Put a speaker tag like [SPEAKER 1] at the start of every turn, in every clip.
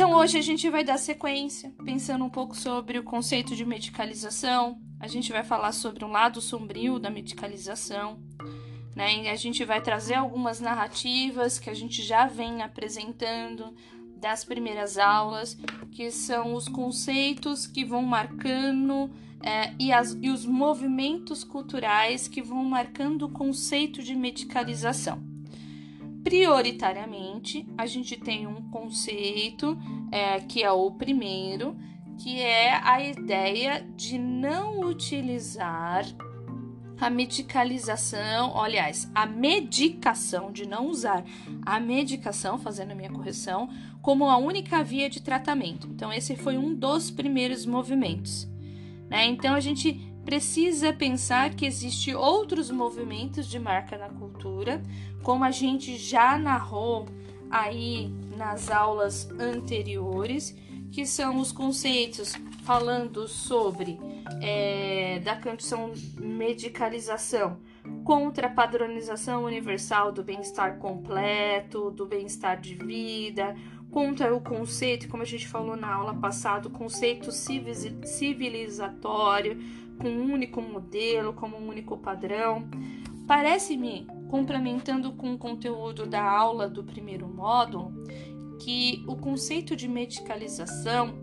[SPEAKER 1] Então hoje a gente vai dar sequência, pensando um pouco sobre o conceito de medicalização. A gente vai falar sobre um lado sombrio da medicalização, né? E a gente vai trazer algumas narrativas que a gente já vem apresentando das primeiras aulas, que são os conceitos que vão marcando é, e, as, e os movimentos culturais que vão marcando o conceito de medicalização. Prioritariamente, a gente tem um conceito é, que é o primeiro, que é a ideia de não utilizar a medicalização, aliás, a medicação, de não usar a medicação, fazendo a minha correção, como a única via de tratamento. Então, esse foi um dos primeiros movimentos. Né? Então, a gente precisa pensar que existe outros movimentos de marca na cultura, como a gente já narrou aí nas aulas anteriores, que são os conceitos falando sobre é, da condição medicalização contra a padronização universal do bem-estar completo, do bem-estar de vida, contra o conceito, como a gente falou na aula passada, o conceito civilizatório, com um único modelo, como um único padrão. Parece-me, complementando com o conteúdo da aula do primeiro módulo, que o conceito de medicalização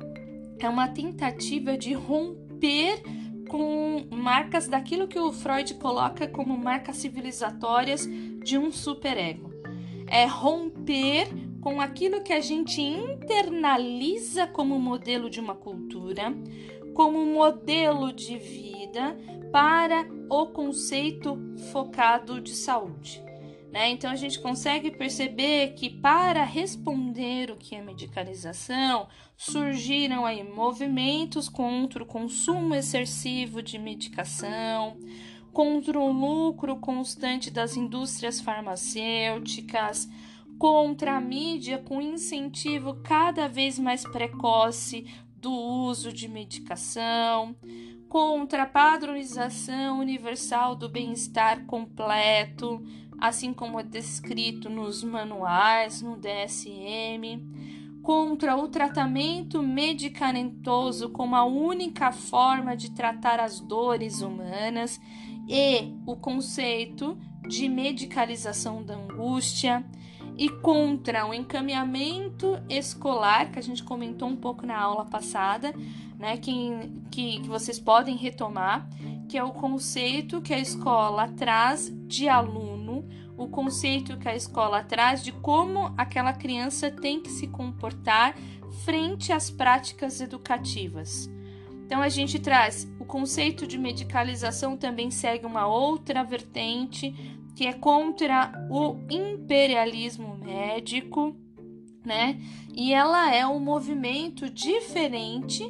[SPEAKER 1] é uma tentativa de romper com marcas daquilo que o Freud coloca como marcas civilizatórias de um superego. É romper com aquilo que a gente internaliza como modelo de uma cultura, como modelo de vida para o conceito focado de saúde. Né? Então a gente consegue perceber que para responder o que é medicalização, surgiram aí movimentos contra o consumo excessivo de medicação, contra o lucro constante das indústrias farmacêuticas, contra a mídia com incentivo cada vez mais precoce do uso de medicação, contra a padronização universal do bem-estar completo, assim como é descrito nos manuais, no DSM, contra o tratamento medicamentoso como a única forma de tratar as dores humanas e o conceito de medicalização da angústia e contra o encaminhamento escolar, que a gente comentou um pouco na aula passada, né, que, que, que vocês podem retomar, que é o conceito que a escola traz de aluno, o conceito que a escola traz de como aquela criança tem que se comportar frente às práticas educativas. Então a gente traz o conceito de medicalização também segue uma outra vertente que é contra o imperialismo médico, né? E ela é um movimento diferente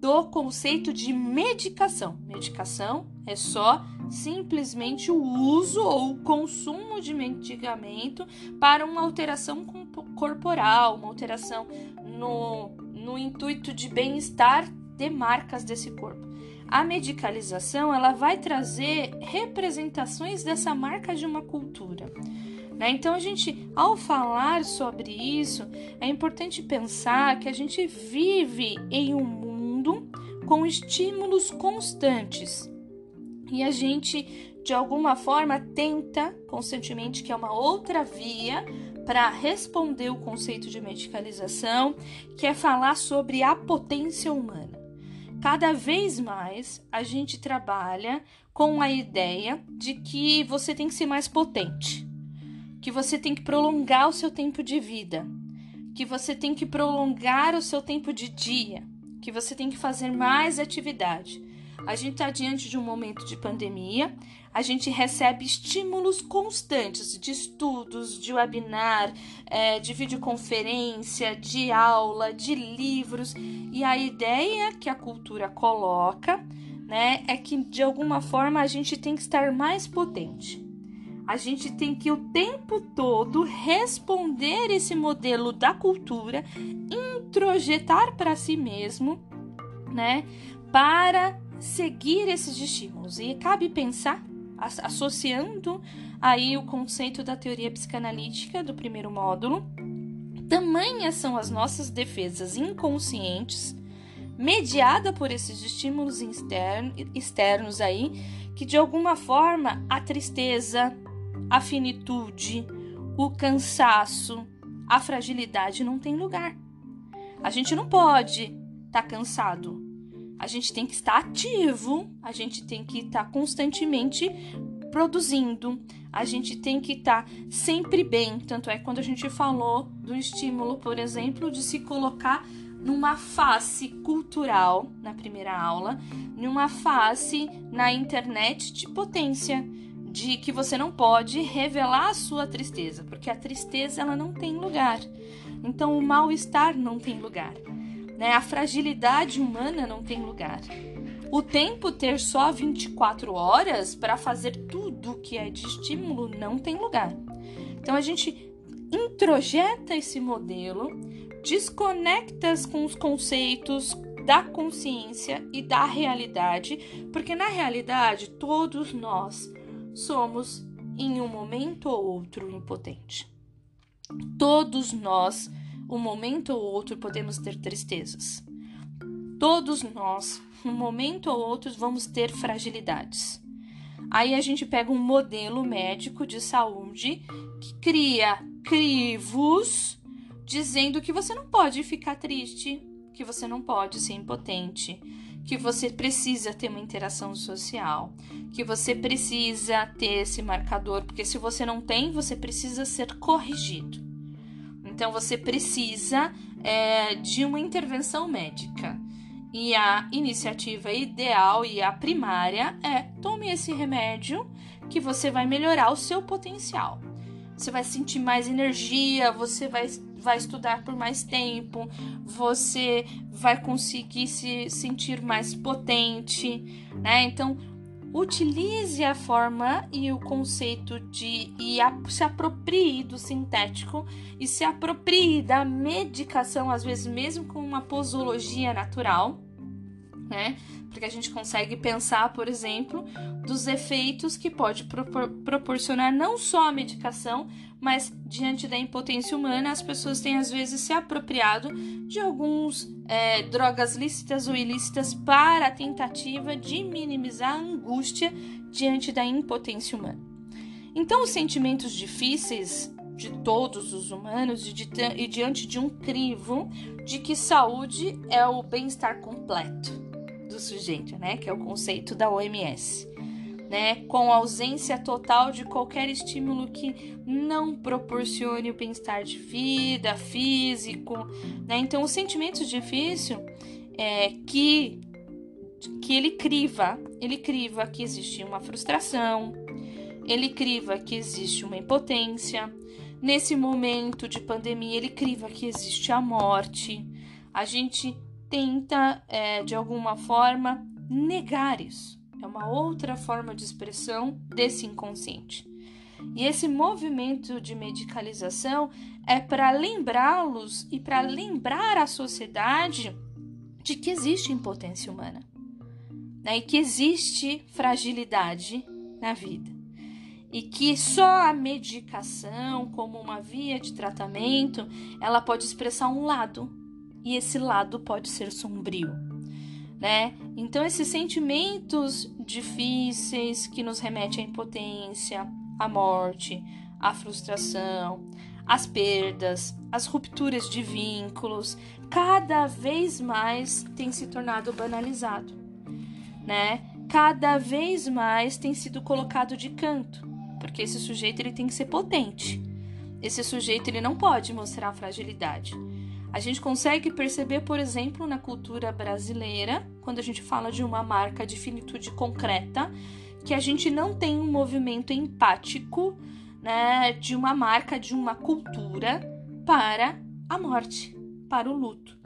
[SPEAKER 1] do conceito de medicação. Medicação é só simplesmente o uso ou o consumo de medicamento para uma alteração corporal, uma alteração no, no intuito de bem-estar de marcas desse corpo. A medicalização ela vai trazer representações dessa marca de uma cultura. Né? Então, a gente, ao falar sobre isso, é importante pensar que a gente vive em um mundo com estímulos constantes e a gente, de alguma forma, tenta constantemente, que é uma outra via para responder o conceito de medicalização, que é falar sobre a potência humana. Cada vez mais a gente trabalha com a ideia de que você tem que ser mais potente, que você tem que prolongar o seu tempo de vida, que você tem que prolongar o seu tempo de dia, que você tem que fazer mais atividade. A gente está diante de um momento de pandemia, a gente recebe estímulos constantes de estudos, de webinar, é, de videoconferência, de aula, de livros, e a ideia que a cultura coloca né, é que de alguma forma a gente tem que estar mais potente. A gente tem que o tempo todo responder esse modelo da cultura, introjetar para si mesmo, né, para seguir esses estímulos. E cabe pensar, associando aí o conceito da teoria psicanalítica do primeiro módulo, Tamanhas são as nossas defesas inconscientes, mediada por esses estímulos externos aí, que de alguma forma a tristeza, a finitude, o cansaço, a fragilidade não tem lugar. A gente não pode estar tá cansado. A gente tem que estar ativo, a gente tem que estar constantemente produzindo, a gente tem que estar sempre bem. Tanto é que quando a gente falou do estímulo, por exemplo, de se colocar numa face cultural na primeira aula, numa face na internet de potência, de que você não pode revelar a sua tristeza, porque a tristeza ela não tem lugar. Então o mal-estar não tem lugar, né? A fragilidade humana não tem lugar. O tempo ter só 24 horas para fazer tudo que é de estímulo não tem lugar. Então a gente introjeta esse modelo, desconecta com os conceitos da consciência e da realidade, porque na realidade todos nós somos em um momento ou outro impotente. Todos nós, um momento ou outro, podemos ter tristezas. Todos nós, um momento ou outro, vamos ter fragilidades. Aí a gente pega um modelo médico de saúde que cria crivos dizendo que você não pode ficar triste, que você não pode ser impotente, que você precisa ter uma interação social, que você precisa ter esse marcador, porque se você não tem, você precisa ser corrigido. Então você precisa é, de uma intervenção médica. E a iniciativa ideal e a primária é tome esse remédio que você vai melhorar o seu potencial. Você vai sentir mais energia, você vai vai estudar por mais tempo, você vai conseguir se sentir mais potente, né? Então, utilize a forma e o conceito de e a, se aproprie do sintético e se aproprie da medicação, às vezes mesmo com uma posologia natural, né? Porque a gente consegue pensar, por exemplo, dos efeitos que pode propor proporcionar não só a medicação, mas diante da impotência humana, as pessoas têm às vezes se apropriado de alguns é, drogas lícitas ou ilícitas para a tentativa de minimizar a angústia diante da impotência humana. Então, os sentimentos difíceis de todos os humanos e, de, e diante de um crivo de que saúde é o bem-estar completo do sujeito, né? Que é o conceito da OMS né, com ausência total de qualquer estímulo que não proporcione o bem-estar de vida, físico, né? Então, o sentimento difícil é que que ele criva, ele criva que existe uma frustração, ele criva que existe uma impotência. Nesse momento de pandemia, ele criva que existe a morte. A gente tenta, é, de alguma forma, negar isso. É uma outra forma de expressão desse inconsciente. E esse movimento de medicalização é para lembrá-los e para lembrar a sociedade de que existe impotência humana né? e que existe fragilidade na vida. E que só a medicação, como uma via de tratamento, ela pode expressar um lado, e esse lado pode ser sombrio né? Então esses sentimentos difíceis que nos remetem à impotência, à morte, à frustração, às perdas, às rupturas de vínculos, cada vez mais tem se tornado banalizado, né? Cada vez mais tem sido colocado de canto, porque esse sujeito ele tem que ser potente. Esse sujeito ele não pode mostrar fragilidade. A gente consegue perceber, por exemplo, na cultura brasileira, quando a gente fala de uma marca de finitude concreta, que a gente não tem um movimento empático, né, de uma marca, de uma cultura para a morte, para o luto.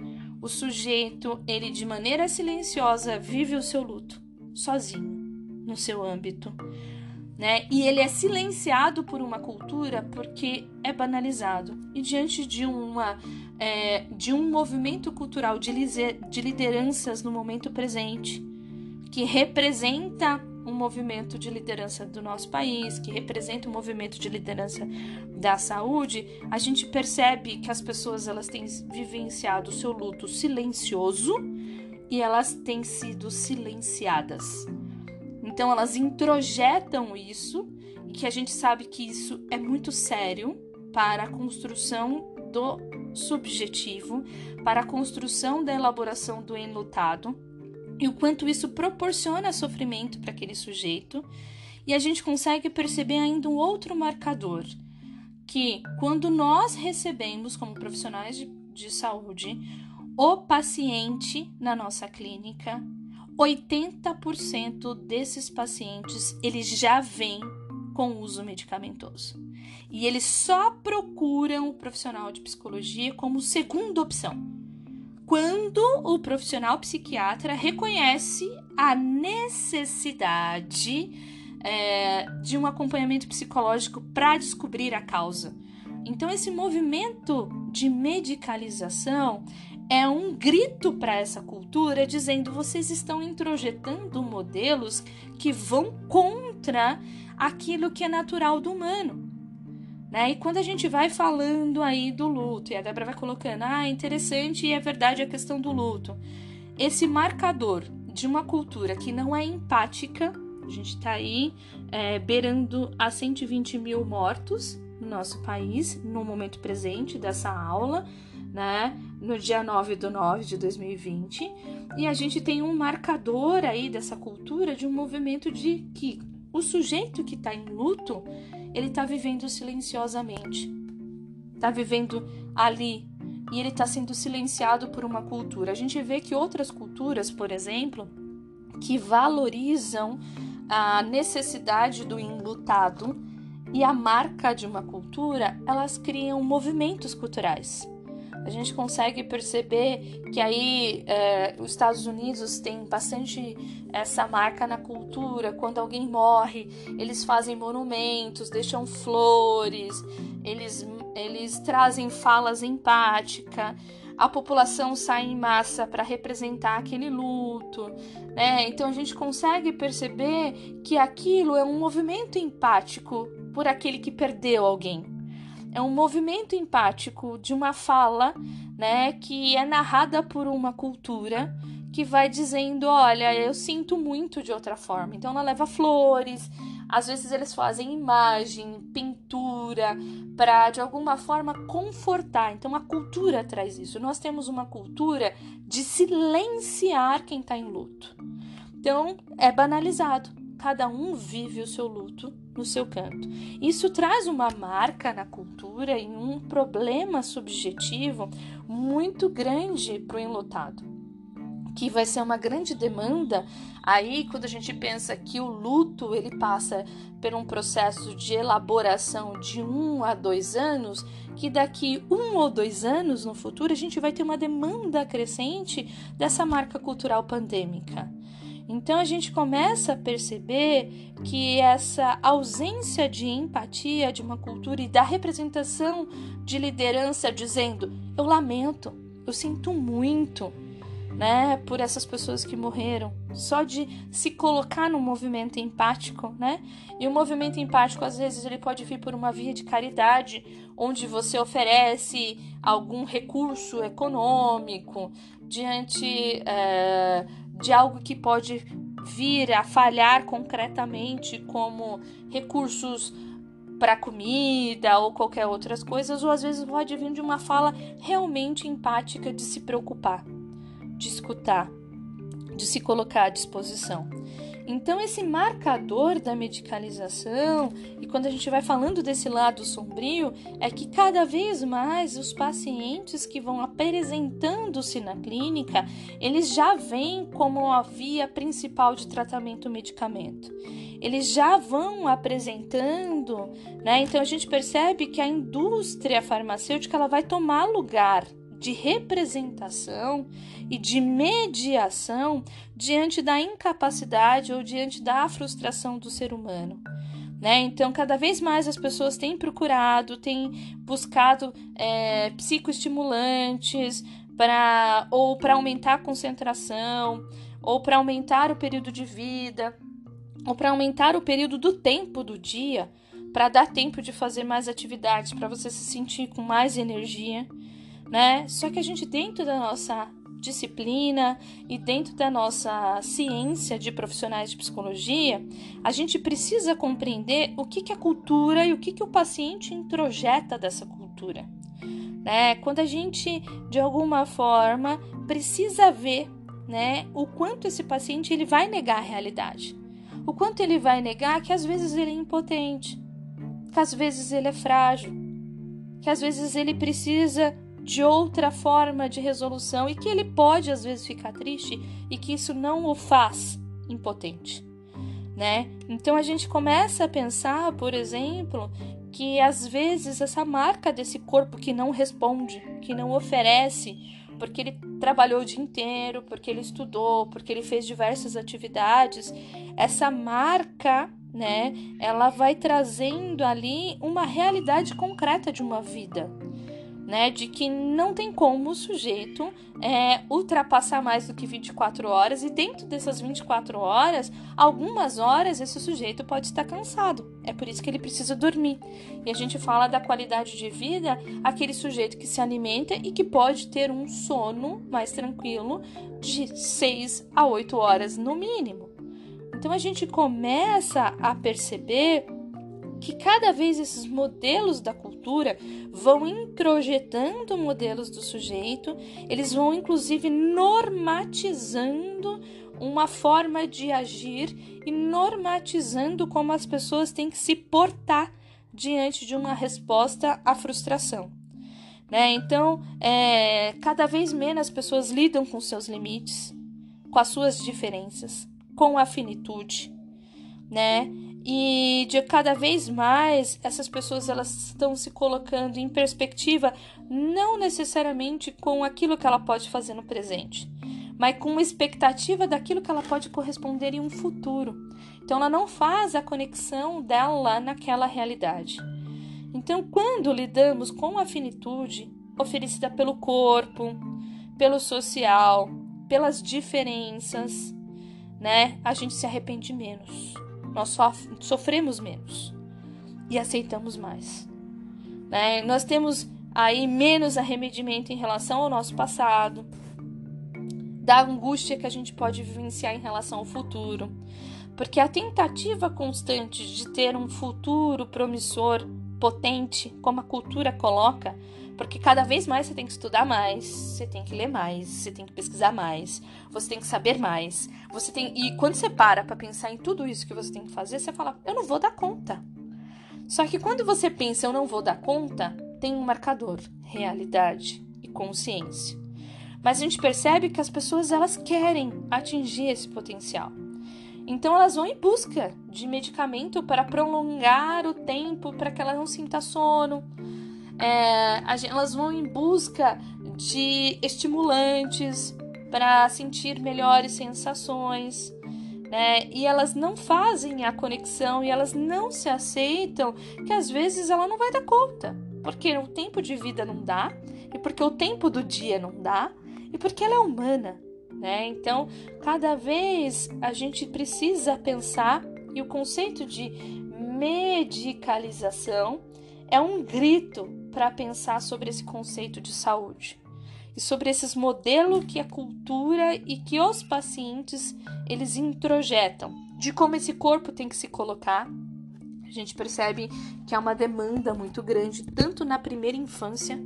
[SPEAKER 1] O sujeito, ele de maneira silenciosa vive o seu luto sozinho, no seu âmbito, né? E ele é silenciado por uma cultura porque é banalizado. E diante de uma é, de um movimento cultural de, de lideranças no momento presente, que representa um movimento de liderança do nosso país, que representa um movimento de liderança da saúde, a gente percebe que as pessoas elas têm vivenciado o seu luto silencioso e elas têm sido silenciadas. Então elas introjetam isso e que a gente sabe que isso é muito sério para a construção do subjetivo, para a construção da elaboração do enlutado e o quanto isso proporciona sofrimento para aquele sujeito. E a gente consegue perceber ainda um outro marcador, que quando nós recebemos como profissionais de, de saúde o paciente na nossa clínica, 80% desses pacientes eles já vêm com uso medicamentoso. E eles só procuram o profissional de psicologia como segunda opção quando o profissional psiquiatra reconhece a necessidade é, de um acompanhamento psicológico para descobrir a causa. Então, esse movimento de medicalização é um grito para essa cultura dizendo vocês estão introjetando modelos que vão contra aquilo que é natural do humano. Né? E quando a gente vai falando aí do luto, e a Débora vai colocando, ah, interessante e é verdade a questão do luto. Esse marcador de uma cultura que não é empática, a gente está aí é, beirando a 120 mil mortos no nosso país, no momento presente dessa aula, né? No dia 9 do 9 de 2020. E a gente tem um marcador aí dessa cultura de um movimento de que o sujeito que está em luto ele está vivendo silenciosamente, está vivendo ali e ele está sendo silenciado por uma cultura. A gente vê que outras culturas, por exemplo, que valorizam a necessidade do enlutado e a marca de uma cultura, elas criam movimentos culturais a gente consegue perceber que aí é, os Estados Unidos têm bastante essa marca na cultura. Quando alguém morre, eles fazem monumentos, deixam flores, eles, eles trazem falas empáticas. A população sai em massa para representar aquele luto, né? Então a gente consegue perceber que aquilo é um movimento empático por aquele que perdeu alguém é um movimento empático de uma fala, né, que é narrada por uma cultura que vai dizendo, olha, eu sinto muito de outra forma. Então ela leva flores, às vezes eles fazem imagem, pintura, para de alguma forma confortar. Então a cultura traz isso. Nós temos uma cultura de silenciar quem está em luto. Então é banalizado cada um vive o seu luto no seu canto. Isso traz uma marca na cultura e um problema subjetivo muito grande para o enlutado, que vai ser uma grande demanda aí quando a gente pensa que o luto ele passa por um processo de elaboração de um a dois anos, que daqui um ou dois anos no futuro a gente vai ter uma demanda crescente dessa marca cultural pandêmica. Então a gente começa a perceber que essa ausência de empatia de uma cultura e da representação de liderança dizendo: eu lamento, eu sinto muito, né, por essas pessoas que morreram, só de se colocar no movimento empático, né? E o movimento empático às vezes ele pode vir por uma via de caridade, onde você oferece algum recurso econômico diante é, de algo que pode vir a falhar concretamente, como recursos para comida ou qualquer outras coisas, ou às vezes pode vir de uma fala realmente empática de se preocupar, de escutar, de se colocar à disposição. Então, esse marcador da medicalização, e quando a gente vai falando desse lado sombrio, é que cada vez mais os pacientes que vão apresentando-se na clínica, eles já vêm como a via principal de tratamento medicamento. Eles já vão apresentando, né? Então a gente percebe que a indústria farmacêutica ela vai tomar lugar de representação e de mediação diante da incapacidade ou diante da frustração do ser humano. Né? Então, cada vez mais as pessoas têm procurado, têm buscado é, psicoestimulantes para ou para aumentar a concentração ou para aumentar o período de vida ou para aumentar o período do tempo do dia, para dar tempo de fazer mais atividades, para você se sentir com mais energia, né? Só que a gente dentro da nossa disciplina e dentro da nossa ciência de profissionais de psicologia, a gente precisa compreender o que, que a cultura e o que, que o paciente introjeta dessa cultura. Né? Quando a gente, de alguma forma, precisa ver né, o quanto esse paciente ele vai negar a realidade. O quanto ele vai negar que às vezes ele é impotente, que às vezes ele é frágil, que às vezes ele precisa de outra forma de resolução e que ele pode às vezes ficar triste e que isso não o faz impotente, né? Então a gente começa a pensar, por exemplo, que às vezes essa marca desse corpo que não responde, que não oferece, porque ele trabalhou o dia inteiro, porque ele estudou, porque ele fez diversas atividades, essa marca né? Ela vai trazendo ali uma realidade concreta de uma vida, né? De que não tem como o sujeito é, ultrapassar mais do que 24 horas, e dentro dessas 24 horas, algumas horas esse sujeito pode estar cansado. É por isso que ele precisa dormir. E a gente fala da qualidade de vida, aquele sujeito que se alimenta e que pode ter um sono mais tranquilo de 6 a 8 horas no mínimo. Então a gente começa a perceber que cada vez esses modelos da cultura vão introjetando modelos do sujeito, eles vão inclusive normatizando uma forma de agir e normatizando como as pessoas têm que se portar diante de uma resposta à frustração. Né? Então, é, cada vez menos as pessoas lidam com seus limites, com as suas diferenças com a finitude, né? E de cada vez mais essas pessoas elas estão se colocando em perspectiva não necessariamente com aquilo que ela pode fazer no presente, mas com uma expectativa daquilo que ela pode corresponder em um futuro. Então ela não faz a conexão dela naquela realidade. Então, quando lidamos com a finitude oferecida pelo corpo, pelo social, pelas diferenças, né, a gente se arrepende menos. Nós sofremos menos e aceitamos mais. Né? Nós temos aí menos arrependimento em relação ao nosso passado, da angústia que a gente pode vivenciar em relação ao futuro. Porque a tentativa constante de ter um futuro promissor, potente, como a cultura coloca, porque cada vez mais você tem que estudar mais, você tem que ler mais, você tem que pesquisar mais, você tem que saber mais. Você tem e quando você para para pensar em tudo isso que você tem que fazer, você fala: "Eu não vou dar conta". Só que quando você pensa eu não vou dar conta, tem um marcador, realidade e consciência. Mas a gente percebe que as pessoas elas querem atingir esse potencial. Então elas vão em busca de medicamento para prolongar o tempo para que ela não sinta sono, é, elas vão em busca de estimulantes para sentir melhores sensações, né? E elas não fazem a conexão e elas não se aceitam que às vezes ela não vai dar conta, porque o tempo de vida não dá, e porque o tempo do dia não dá, e porque ela é humana, né? Então, cada vez a gente precisa pensar e o conceito de medicalização é um grito para pensar sobre esse conceito de saúde e sobre esses modelos que a cultura e que os pacientes eles introjetam de como esse corpo tem que se colocar. A gente percebe que há uma demanda muito grande tanto na primeira infância,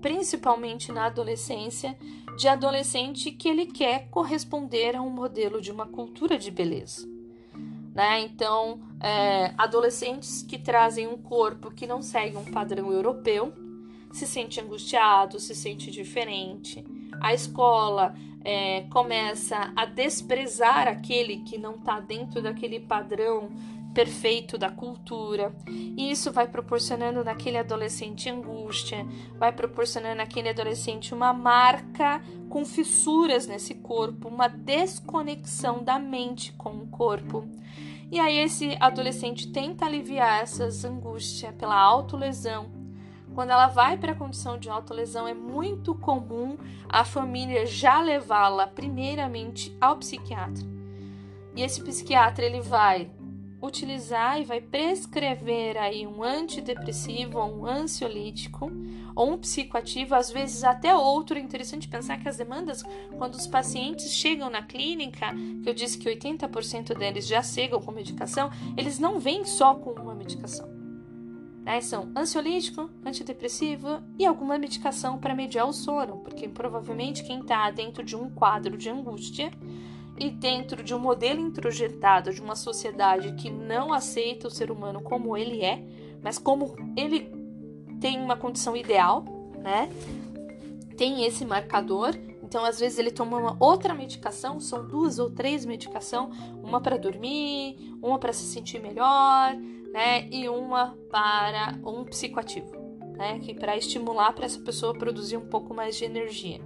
[SPEAKER 1] principalmente na adolescência, de adolescente que ele quer corresponder a um modelo de uma cultura de beleza. Né? Então, é, adolescentes que trazem um corpo que não segue um padrão europeu se sente angustiado, se sente diferente. A escola é, começa a desprezar aquele que não está dentro daquele padrão perfeito da cultura. E isso vai proporcionando naquele adolescente angústia, vai proporcionando naquele adolescente uma marca com fissuras nesse corpo, uma desconexão da mente com o corpo. E aí esse adolescente tenta aliviar essas angústias pela autolesão. Quando ela vai para a condição de autolesão, é muito comum a família já levá-la primeiramente ao psiquiatra. E esse psiquiatra ele vai utilizar e vai prescrever aí um antidepressivo ou um ansiolítico ou um psicoativo, às vezes até outro. É interessante pensar que as demandas, quando os pacientes chegam na clínica, que eu disse que 80% deles já chegam com medicação, eles não vêm só com uma medicação. Né? São ansiolítico, antidepressivo e alguma medicação para mediar o sono, porque provavelmente quem está dentro de um quadro de angústia e dentro de um modelo introjetado de uma sociedade que não aceita o ser humano como ele é, mas como ele tem uma condição ideal, né? Tem esse marcador. Então, às vezes, ele toma uma outra medicação, são duas ou três medicações, uma para dormir, uma para se sentir melhor, né? E uma para um psicoativo, né? Que para estimular para essa pessoa produzir um pouco mais de energia.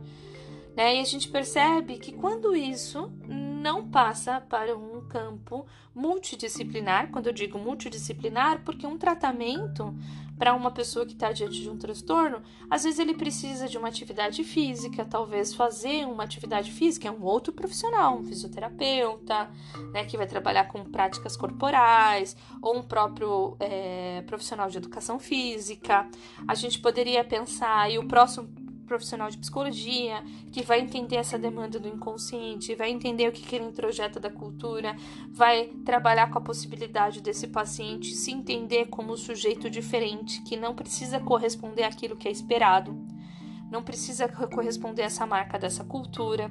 [SPEAKER 1] Né? E a gente percebe que quando isso não passa para um campo multidisciplinar, quando eu digo multidisciplinar, porque um tratamento para uma pessoa que está diante de um transtorno, às vezes ele precisa de uma atividade física, talvez fazer uma atividade física é um outro profissional, um fisioterapeuta, né, que vai trabalhar com práticas corporais, ou um próprio é, profissional de educação física. A gente poderia pensar, e o próximo profissional de psicologia que vai entender essa demanda do inconsciente, vai entender o que, que ele introjeta da cultura, vai trabalhar com a possibilidade desse paciente se entender como um sujeito diferente, que não precisa corresponder àquilo que é esperado, não precisa corresponder a essa marca dessa cultura.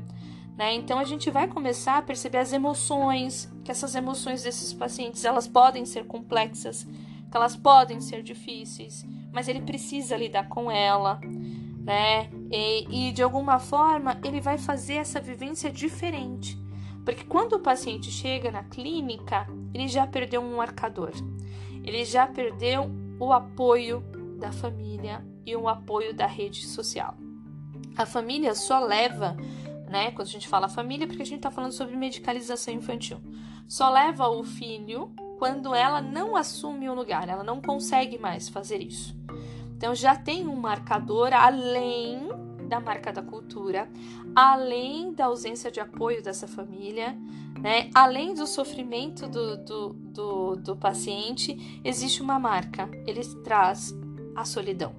[SPEAKER 1] Né? Então a gente vai começar a perceber as emoções, que essas emoções desses pacientes elas podem ser complexas, que elas podem ser difíceis, mas ele precisa lidar com ela né? E, e de alguma forma ele vai fazer essa vivência diferente. Porque quando o paciente chega na clínica, ele já perdeu um marcador, ele já perdeu o apoio da família e o apoio da rede social. A família só leva, né? Quando a gente fala família, porque a gente está falando sobre medicalização infantil, só leva o filho quando ela não assume o lugar, ela não consegue mais fazer isso. Então já tem um marcador além da marca da cultura, além da ausência de apoio dessa família, né? além do sofrimento do, do, do, do paciente, existe uma marca. Ele traz a solidão.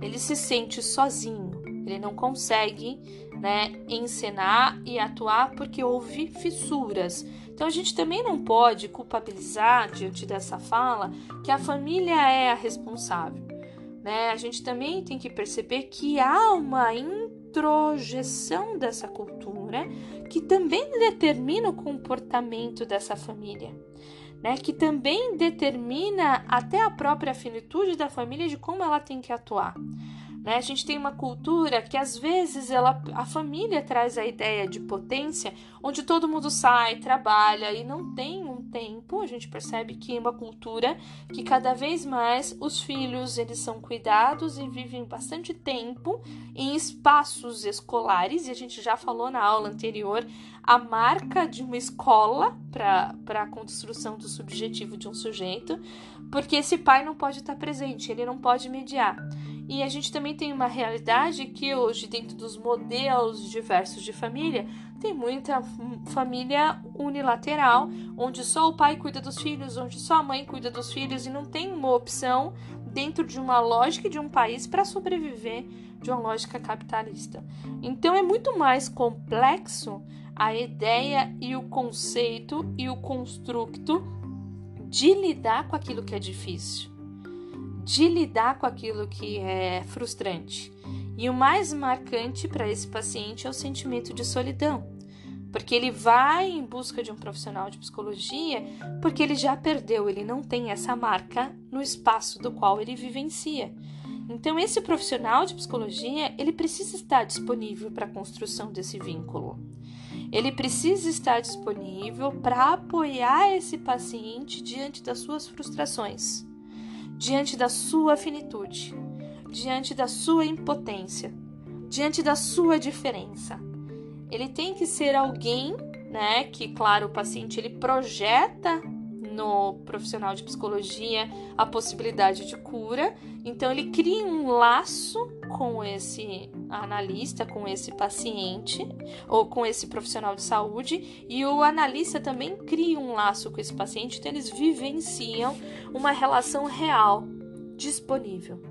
[SPEAKER 1] Ele se sente sozinho, ele não consegue né, encenar e atuar porque houve fissuras. Então a gente também não pode culpabilizar diante dessa fala que a família é a responsável né? A gente também tem que perceber que há uma introjeção dessa cultura que também determina o comportamento dessa família. Né, que também determina até a própria finitude da família de como ela tem que atuar. Né? A gente tem uma cultura que às vezes ela, a família traz a ideia de potência, onde todo mundo sai, trabalha e não tem um tempo. A gente percebe que é uma cultura que cada vez mais os filhos eles são cuidados e vivem bastante tempo em espaços escolares. E a gente já falou na aula anterior a marca de uma escola para a construção do subjetivo de um sujeito, porque esse pai não pode estar presente, ele não pode mediar. E a gente também tem uma realidade que hoje, dentro dos modelos diversos de família, tem muita família unilateral, onde só o pai cuida dos filhos, onde só a mãe cuida dos filhos e não tem uma opção dentro de uma lógica de um país para sobreviver de uma lógica capitalista. Então é muito mais complexo a ideia e o conceito e o construto de lidar com aquilo que é difícil de lidar com aquilo que é frustrante. E o mais marcante para esse paciente é o sentimento de solidão, porque ele vai em busca de um profissional de psicologia porque ele já perdeu, ele não tem essa marca no espaço do qual ele vivencia. Então esse profissional de psicologia, ele precisa estar disponível para a construção desse vínculo. Ele precisa estar disponível para apoiar esse paciente diante das suas frustrações diante da sua finitude, diante da sua impotência, diante da sua diferença. Ele tem que ser alguém, né, que claro, o paciente ele projeta no profissional de psicologia a possibilidade de cura. Então ele cria um laço com esse analista, com esse paciente ou com esse profissional de saúde, e o analista também cria um laço com esse paciente, então eles vivenciam uma relação real disponível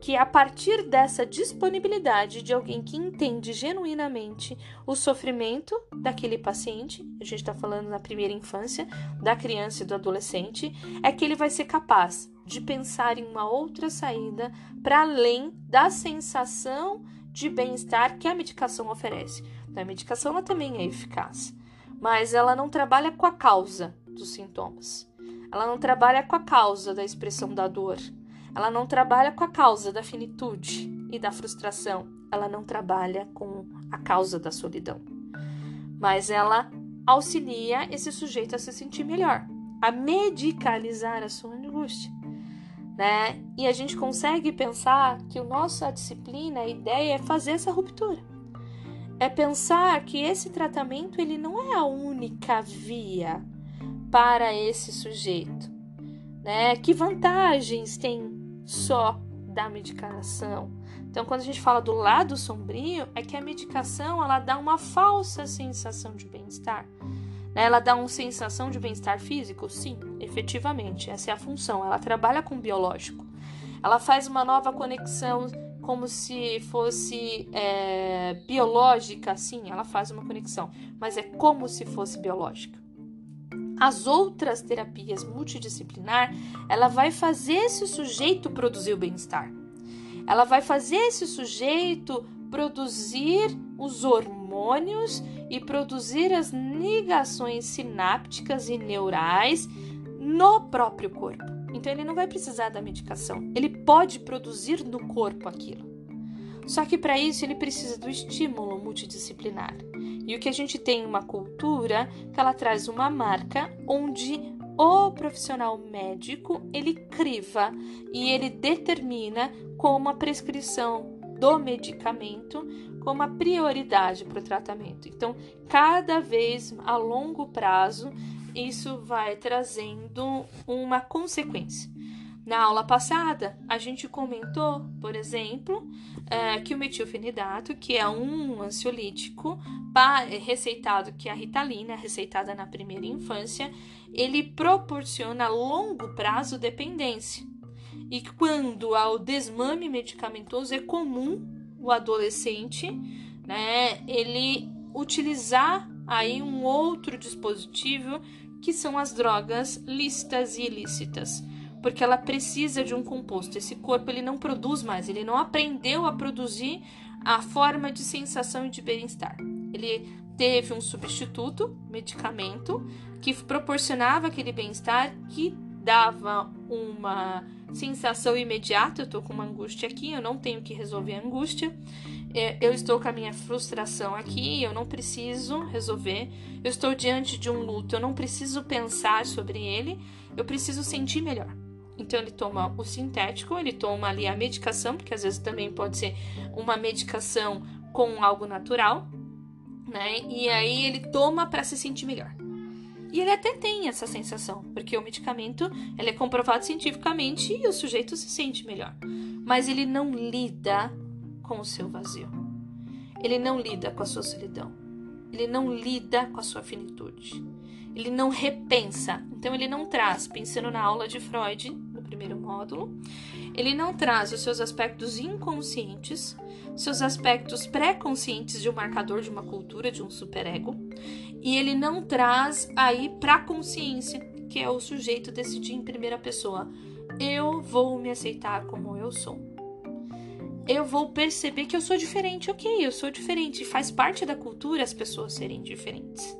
[SPEAKER 1] que a partir dessa disponibilidade de alguém que entende genuinamente o sofrimento daquele paciente, a gente está falando na primeira infância, da criança e do adolescente, é que ele vai ser capaz de pensar em uma outra saída para além da sensação de bem-estar que a medicação oferece. A medicação ela também é eficaz, mas ela não trabalha com a causa dos sintomas. Ela não trabalha com a causa da expressão da dor ela não trabalha com a causa da finitude e da frustração. Ela não trabalha com a causa da solidão. Mas ela auxilia esse sujeito a se sentir melhor, a medicalizar a sua angústia. Né? E a gente consegue pensar que o nossa disciplina, a ideia é fazer essa ruptura. É pensar que esse tratamento ele não é a única via para esse sujeito, né? Que vantagens tem só da medicação. Então, quando a gente fala do lado sombrio, é que a medicação ela dá uma falsa sensação de bem-estar. Né? Ela dá uma sensação de bem-estar físico? Sim, efetivamente, essa é a função. Ela trabalha com o biológico. Ela faz uma nova conexão como se fosse é, biológica, sim, ela faz uma conexão, mas é como se fosse biológica as outras terapias multidisciplinar, ela vai fazer esse sujeito produzir o bem-estar. Ela vai fazer esse sujeito produzir os hormônios e produzir as ligações sinápticas e neurais no próprio corpo. Então ele não vai precisar da medicação. Ele pode produzir no corpo aquilo. Só que para isso ele precisa do estímulo multidisciplinar. E o que a gente tem uma cultura que ela traz uma marca onde o profissional médico ele criva e ele determina como a prescrição do medicamento como a prioridade para o tratamento. Então, cada vez a longo prazo, isso vai trazendo uma consequência. Na aula passada, a gente comentou, por exemplo, é, que o metilfenidato, que é um ansiolítico receitado, que é a ritalina, receitada na primeira infância, ele proporciona a longo prazo dependência. E quando há o desmame medicamentoso, é comum o adolescente, né, ele utilizar aí um outro dispositivo que são as drogas lícitas e ilícitas porque ela precisa de um composto. Esse corpo ele não produz mais, ele não aprendeu a produzir a forma de sensação e de bem-estar. Ele teve um substituto, medicamento, que proporcionava aquele bem-estar, que dava uma sensação imediata. Eu tô com uma angústia aqui, eu não tenho que resolver a angústia. É, eu estou com a minha frustração aqui, eu não preciso resolver. Eu estou diante de um luto, eu não preciso pensar sobre ele, eu preciso sentir melhor. Então ele toma o sintético, ele toma ali a medicação, porque às vezes também pode ser uma medicação com algo natural, né? E aí ele toma para se sentir melhor. E ele até tem essa sensação, porque o medicamento ele é comprovado cientificamente e o sujeito se sente melhor. Mas ele não lida com o seu vazio. Ele não lida com a sua solidão. Ele não lida com a sua finitude. Ele não repensa. Então ele não traz, pensando na aula de Freud, primeiro módulo. Ele não traz os seus aspectos inconscientes, seus aspectos pré-conscientes de um marcador de uma cultura, de um superego, e ele não traz aí para a consciência, que é o sujeito decidir em primeira pessoa. Eu vou me aceitar como eu sou. Eu vou perceber que eu sou diferente, ok, eu sou diferente. Faz parte da cultura as pessoas serem diferentes.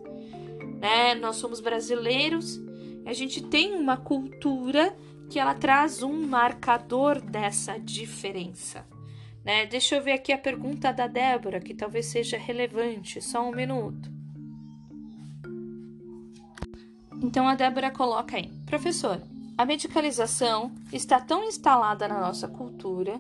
[SPEAKER 1] Né? Nós somos brasileiros, a gente tem uma cultura que ela traz um marcador dessa diferença. Né? Deixa eu ver aqui a pergunta da Débora, que talvez seja relevante, só um minuto. Então a Débora coloca aí, professor, a medicalização está tão instalada na nossa cultura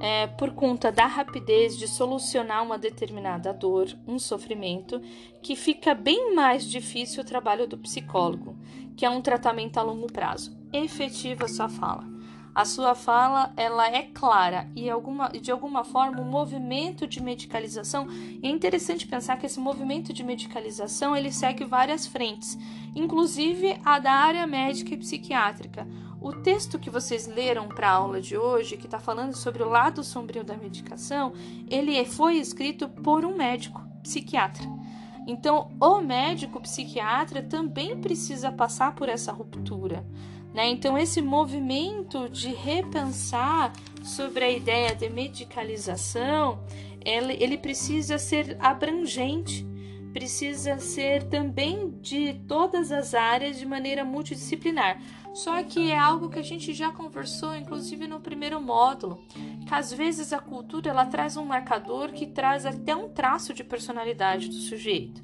[SPEAKER 1] é, por conta da rapidez de solucionar uma determinada dor, um sofrimento, que fica bem mais difícil o trabalho do psicólogo, que é um tratamento a longo prazo. Efetiva sua fala. A sua fala ela é clara e alguma, de alguma forma o movimento de medicalização. é interessante pensar que esse movimento de medicalização ele segue várias frentes, inclusive a da área médica e psiquiátrica. O texto que vocês leram para a aula de hoje, que está falando sobre o lado sombrio da medicação, ele foi escrito por um médico psiquiatra. Então, o médico psiquiatra também precisa passar por essa ruptura. Né? Então, esse movimento de repensar sobre a ideia de medicalização, ele, ele precisa ser abrangente precisa ser também de todas as áreas de maneira multidisciplinar. Só que é algo que a gente já conversou, inclusive no primeiro módulo, que às vezes a cultura ela traz um marcador que traz até um traço de personalidade do sujeito.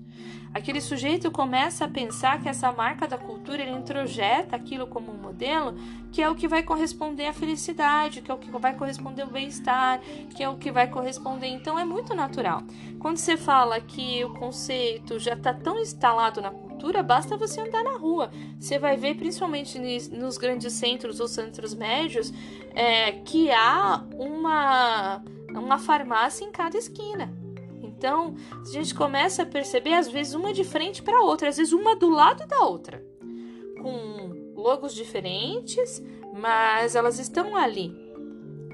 [SPEAKER 1] Aquele sujeito começa a pensar que essa marca da cultura ele introjeta aquilo como um modelo, que é o que vai corresponder à felicidade, que é o que vai corresponder ao bem-estar, que é o que vai corresponder. Então é muito natural. Quando você fala que o conceito já está tão instalado na cultura, basta você andar na rua. Você vai ver, principalmente nos grandes centros ou centros médios, é, que há uma, uma farmácia em cada esquina. Então, a gente começa a perceber, às vezes, uma de frente para outra, às vezes, uma do lado da outra, com logos diferentes, mas elas estão ali.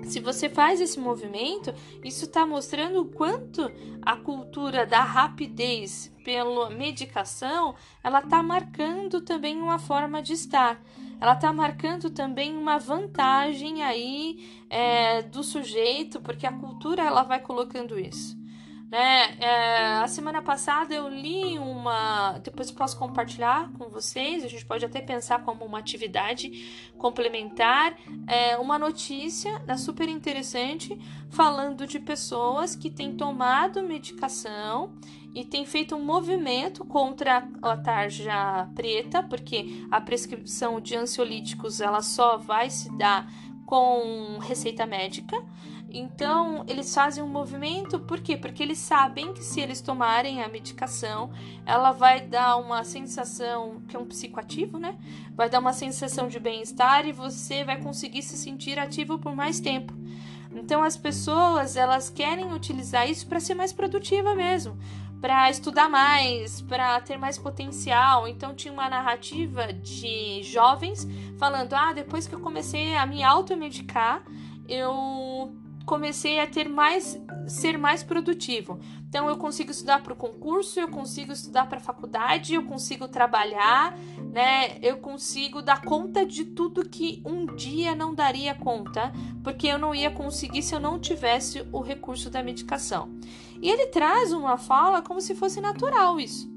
[SPEAKER 1] Se você faz esse movimento, isso está mostrando o quanto a cultura da rapidez pela medicação, ela está marcando também uma forma de estar. Ela está marcando também uma vantagem aí é, do sujeito, porque a cultura ela vai colocando isso. Né? É, a semana passada eu li uma. Depois posso compartilhar com vocês. A gente pode até pensar como uma atividade complementar. É, uma notícia né, super interessante falando de pessoas que têm tomado medicação e têm feito um movimento contra a tarja preta, porque a prescrição de ansiolíticos ela só vai se dar com receita médica. Então, eles fazem um movimento, por quê? Porque eles sabem que se eles tomarem a medicação, ela vai dar uma sensação, que é um psicoativo, né? Vai dar uma sensação de bem-estar e você vai conseguir se sentir ativo por mais tempo. Então, as pessoas, elas querem utilizar isso para ser mais produtiva mesmo, para estudar mais, para ter mais potencial. Então, tinha uma narrativa de jovens falando: "Ah, depois que eu comecei a me automedicar, eu comecei a ter mais ser mais produtivo. Então eu consigo estudar para o concurso, eu consigo estudar para a faculdade, eu consigo trabalhar, né? Eu consigo dar conta de tudo que um dia não daria conta, porque eu não ia conseguir se eu não tivesse o recurso da medicação. E ele traz uma fala como se fosse natural isso.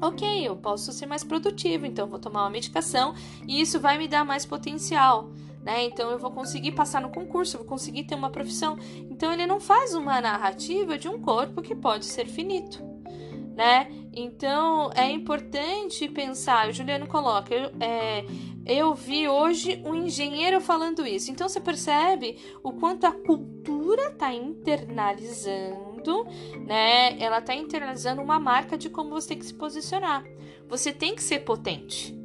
[SPEAKER 1] Ok, eu posso ser mais produtivo, então vou tomar uma medicação e isso vai me dar mais potencial né? Então eu vou conseguir passar no concurso, vou conseguir ter uma profissão. Então ele não faz uma narrativa de um corpo que pode ser finito, né? Então é importante pensar. O Juliano coloca, é, eu vi hoje um engenheiro falando isso. Então você percebe o quanto a cultura está internalizando, né? Ela está internalizando uma marca de como você tem que se posicionar. Você tem que ser potente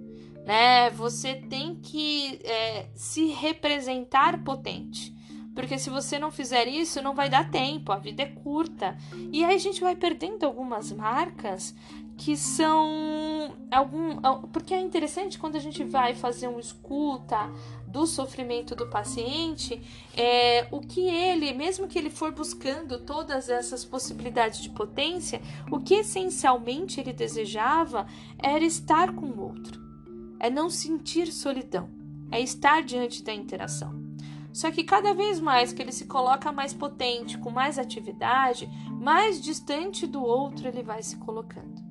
[SPEAKER 1] né? Você tem que é, se representar potente. Porque se você não fizer isso, não vai dar tempo, a vida é curta. E aí a gente vai perdendo algumas marcas que são algum. Porque é interessante quando a gente vai fazer um escuta do sofrimento do paciente, é, o que ele, mesmo que ele for buscando todas essas possibilidades de potência, o que essencialmente ele desejava era estar com o outro é não sentir solidão, é estar diante da interação. Só que cada vez mais que ele se coloca mais potente, com mais atividade, mais distante do outro ele vai se colocando.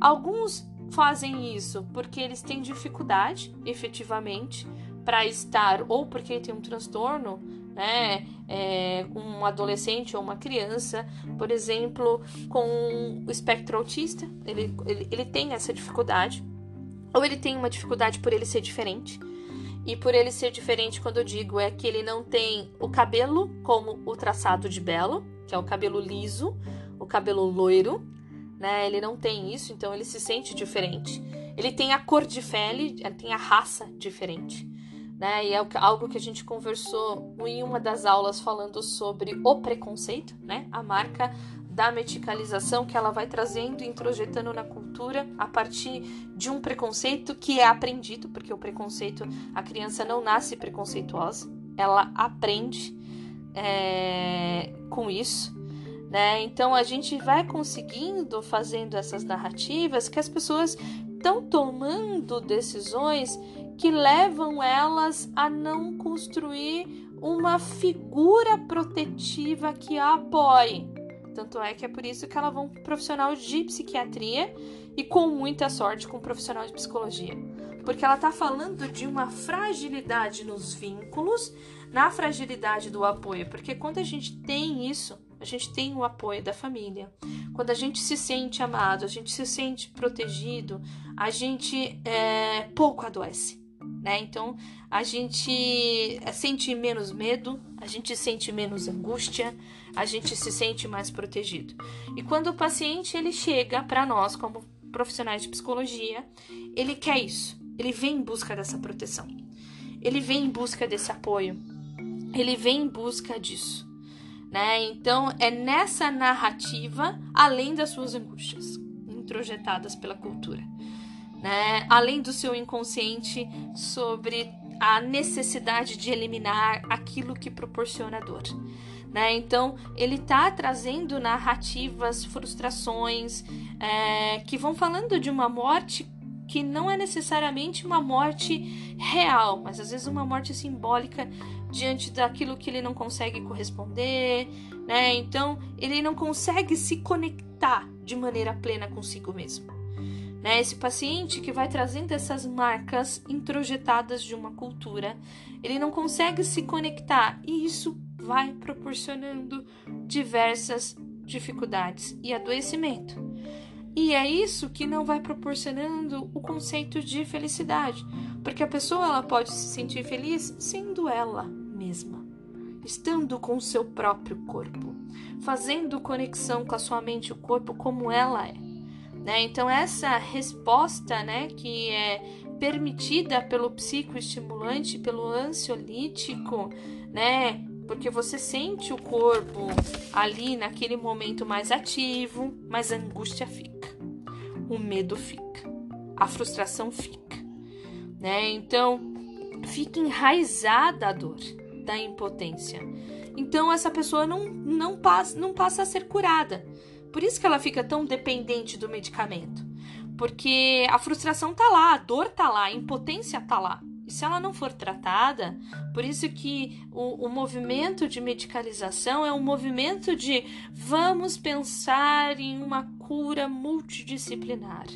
[SPEAKER 1] Alguns fazem isso porque eles têm dificuldade, efetivamente, para estar, ou porque tem um transtorno, né? É, um adolescente ou uma criança, por exemplo, com o espectro autista, ele, ele, ele tem essa dificuldade ou ele tem uma dificuldade por ele ser diferente. E por ele ser diferente, quando eu digo é que ele não tem o cabelo como o traçado de Belo, que é o cabelo liso, o cabelo loiro, né? Ele não tem isso, então ele se sente diferente. Ele tem a cor de pele, tem a raça diferente. Né? E é algo que a gente conversou em uma das aulas falando sobre o preconceito, né? A marca da meticalização que ela vai trazendo e introjetando na cultura a partir de um preconceito que é aprendido, porque o preconceito, a criança não nasce preconceituosa, ela aprende é, com isso. Né? Então a gente vai conseguindo fazendo essas narrativas que as pessoas estão tomando decisões que levam elas a não construir uma figura protetiva que a apoie. Tanto é que é por isso que elas vão para profissional de psiquiatria e com muita sorte com profissional de psicologia. Porque ela está falando de uma fragilidade nos vínculos, na fragilidade do apoio. Porque quando a gente tem isso, a gente tem o apoio da família. Quando a gente se sente amado, a gente se sente protegido, a gente é, pouco adoece. Né? Então a gente sente menos medo, a gente sente menos angústia, a gente se sente mais protegido. E quando o paciente ele chega para nós como profissionais de psicologia, ele quer isso. Ele vem em busca dessa proteção. Ele vem em busca desse apoio. Ele vem em busca disso. Né? Então é nessa narrativa, além das suas angústias, introjetadas pela cultura, né? além do seu inconsciente sobre a necessidade de eliminar aquilo que proporciona dor. Né? Então, ele está trazendo narrativas, frustrações, é, que vão falando de uma morte que não é necessariamente uma morte real, mas às vezes uma morte simbólica diante daquilo que ele não consegue corresponder, né? Então, ele não consegue se conectar de maneira plena consigo mesmo. Né? Esse paciente que vai trazendo essas marcas introjetadas de uma cultura, ele não consegue se conectar e isso vai proporcionando diversas dificuldades e adoecimento. E é isso que não vai proporcionando o conceito de felicidade, porque a pessoa ela pode se sentir feliz sendo ela mesma, estando com o seu próprio corpo, fazendo conexão com a sua mente e o corpo como ela é. Né? Então, essa resposta né, que é permitida pelo psicoestimulante, pelo ansiolítico, né? Porque você sente o corpo ali naquele momento mais ativo, mas a angústia fica, o medo fica, a frustração fica, né? Então, fica enraizada a dor da impotência. Então, essa pessoa não, não, passa, não passa a ser curada por isso que ela fica tão dependente do medicamento. Porque a frustração tá lá, a dor tá lá, a impotência tá lá. E se ela não for tratada, por isso que o, o movimento de medicalização é um movimento de vamos pensar em uma cura multidisciplinar.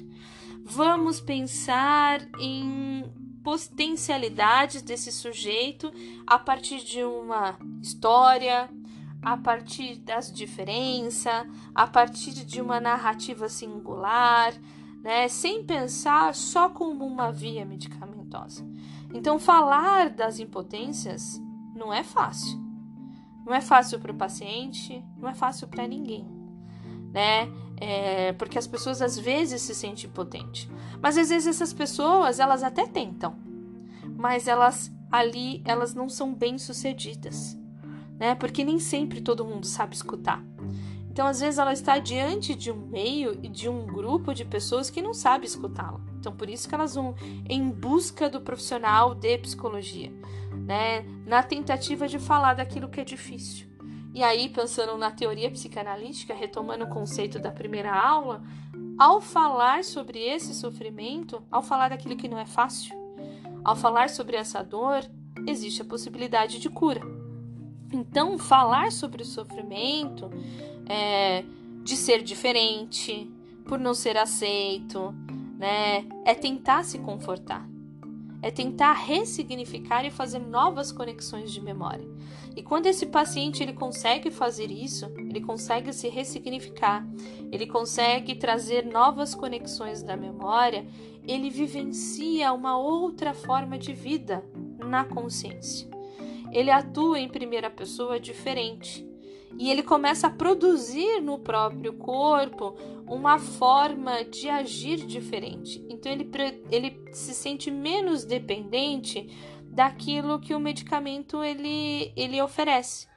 [SPEAKER 1] Vamos pensar em potencialidades desse sujeito a partir de uma história, a partir das diferenças, a partir de uma narrativa singular, né, sem pensar só como uma via medicamentosa. Então, falar das impotências não é fácil. Não é fácil para o paciente, não é fácil para ninguém, né? É, porque as pessoas às vezes se sentem impotentes. Mas às vezes essas pessoas, elas até tentam, mas elas ali, elas não são bem sucedidas né? Porque nem sempre todo mundo sabe escutar. Então, às vezes, ela está diante de um meio e de um grupo de pessoas que não sabe escutá-la. Então, por isso que elas vão em busca do profissional de psicologia, né? Na tentativa de falar daquilo que é difícil. E aí, pensando na teoria psicanalítica, retomando o conceito da primeira aula, ao falar sobre esse sofrimento, ao falar daquilo que não é fácil, ao falar sobre essa dor, existe a possibilidade de cura. Então, falar sobre o sofrimento, é, de ser diferente, por não ser aceito, né, é tentar se confortar. é tentar ressignificar e fazer novas conexões de memória. E quando esse paciente ele consegue fazer isso, ele consegue se ressignificar, ele consegue trazer novas conexões da memória, ele vivencia uma outra forma de vida na consciência. Ele atua em primeira pessoa diferente e ele começa a produzir no próprio corpo uma forma de agir diferente. Então ele, ele se sente menos dependente daquilo que o medicamento ele, ele oferece.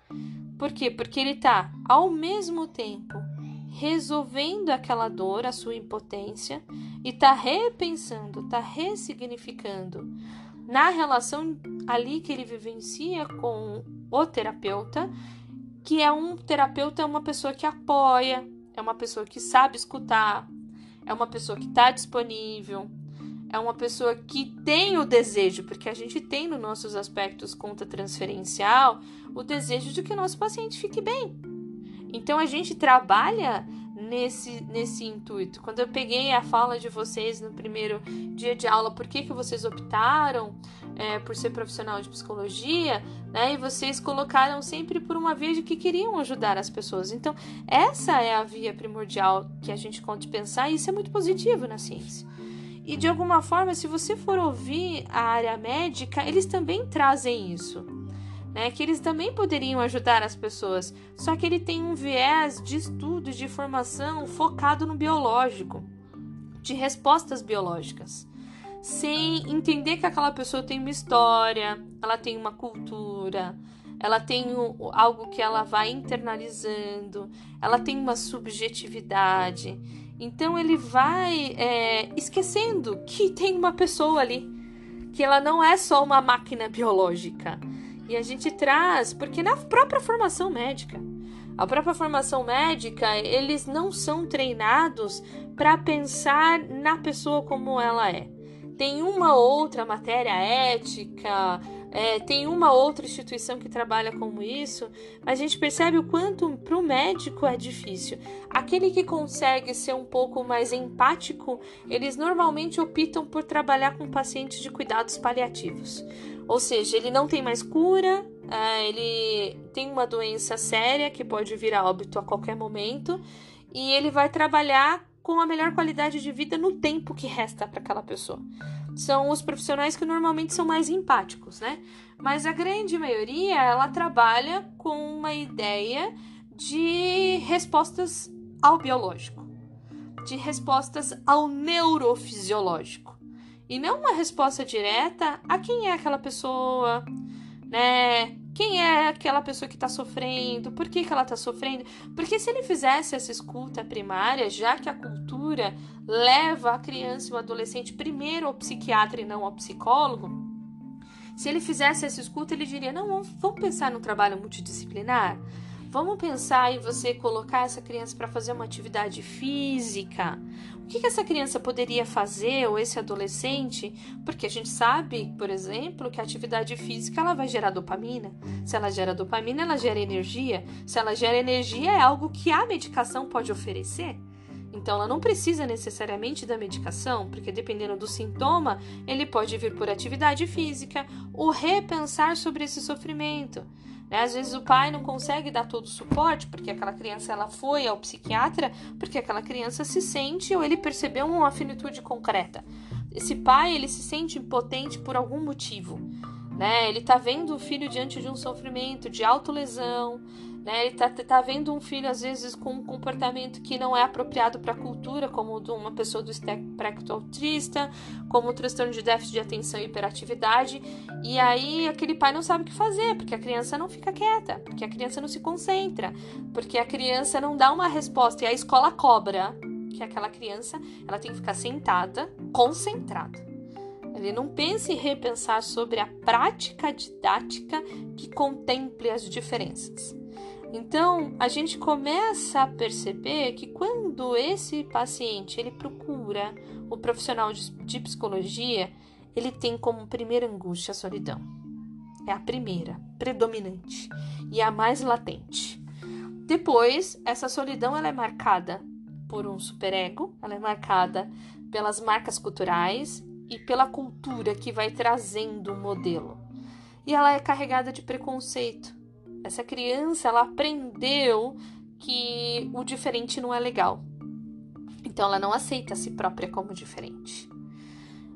[SPEAKER 1] Por quê? Porque ele está ao mesmo tempo resolvendo aquela dor, a sua impotência, e está repensando, está ressignificando na relação ali que ele vivencia com o terapeuta, que é um terapeuta, é uma pessoa que apoia, é uma pessoa que sabe escutar, é uma pessoa que está disponível, é uma pessoa que tem o desejo, porque a gente tem nos nossos aspectos conta transferencial o desejo de que o nosso paciente fique bem. Então a gente trabalha nesse, nesse intuito. Quando eu peguei a fala de vocês no primeiro dia de aula, por que, que vocês optaram é, por ser profissional de psicologia, né? E vocês colocaram sempre por uma via de que queriam ajudar as pessoas. Então, essa é a via primordial que a gente conta pensar, e isso é muito positivo na ciência. E de alguma forma, se você for ouvir a área médica, eles também trazem isso né, que eles também poderiam ajudar as pessoas, só que ele tem um viés de estudo, de formação focado no biológico, de respostas biológicas, sem entender que aquela pessoa tem uma história, ela tem uma cultura, ela tem algo que ela vai internalizando, ela tem uma subjetividade. Então ele vai é, esquecendo que tem uma pessoa ali, que ela não é só uma máquina biológica e a gente traz, porque na própria formação médica, a própria formação médica, eles não são treinados para pensar na pessoa como ela é. Tem uma outra matéria ética, é, tem uma outra instituição que trabalha com isso, mas a gente percebe o quanto para o médico é difícil. Aquele que consegue ser um pouco mais empático, eles normalmente optam por trabalhar com pacientes de cuidados paliativos. Ou seja, ele não tem mais cura, é, ele tem uma doença séria que pode vir a óbito a qualquer momento e ele vai trabalhar com a melhor qualidade de vida no tempo que resta para aquela pessoa. São os profissionais que normalmente são mais empáticos, né? Mas a grande maioria ela trabalha com uma ideia de respostas ao biológico, de respostas ao neurofisiológico e não uma resposta direta a quem é aquela pessoa, né? Quem é aquela pessoa que está sofrendo? Por que, que ela está sofrendo? Porque se ele fizesse essa escuta primária, já que a cultura leva a criança e o adolescente primeiro ao psiquiatra e não ao psicólogo, se ele fizesse essa escuta, ele diria: não, vamos, pensar no trabalho multidisciplinar. Vamos pensar em você colocar essa criança para fazer uma atividade física. O que, que essa criança poderia fazer ou esse adolescente? Porque a gente sabe, por exemplo, que a atividade física ela vai gerar dopamina. Se ela gera dopamina, ela gera energia. Se ela gera energia, é algo que a medicação pode oferecer. Então, ela não precisa necessariamente da medicação, porque dependendo do sintoma, ele pode vir por atividade física ou repensar sobre esse sofrimento. Né? Às vezes o pai não consegue dar todo o suporte porque aquela criança ela foi ao psiquiatra porque aquela criança se sente ou ele percebeu uma finitude concreta. Esse pai ele se sente impotente por algum motivo, né? Ele está vendo o filho diante de um sofrimento de autolesão, né? Ele está tá vendo um filho, às vezes, com um comportamento que não é apropriado para a cultura, como de uma pessoa do espectro autista, como o transtorno de déficit de atenção e hiperatividade. E aí aquele pai não sabe o que fazer, porque a criança não fica quieta, porque a criança não se concentra, porque a criança não dá uma resposta. E a escola cobra que aquela criança ela tem que ficar sentada, concentrada. Ele não pensa em repensar sobre a prática didática que contemple as diferenças. Então, a gente começa a perceber que quando esse paciente ele procura o profissional de, psicologia, ele tem como primeira angústia a solidão. É a primeira, predominante e a mais latente. Depois, essa solidão ela é marcada por um superego, ela é marcada pelas marcas culturais e pela cultura que vai trazendo o modelo. E ela é carregada de preconceito. Essa criança, ela aprendeu que o diferente não é legal. Então ela não aceita a si própria como diferente.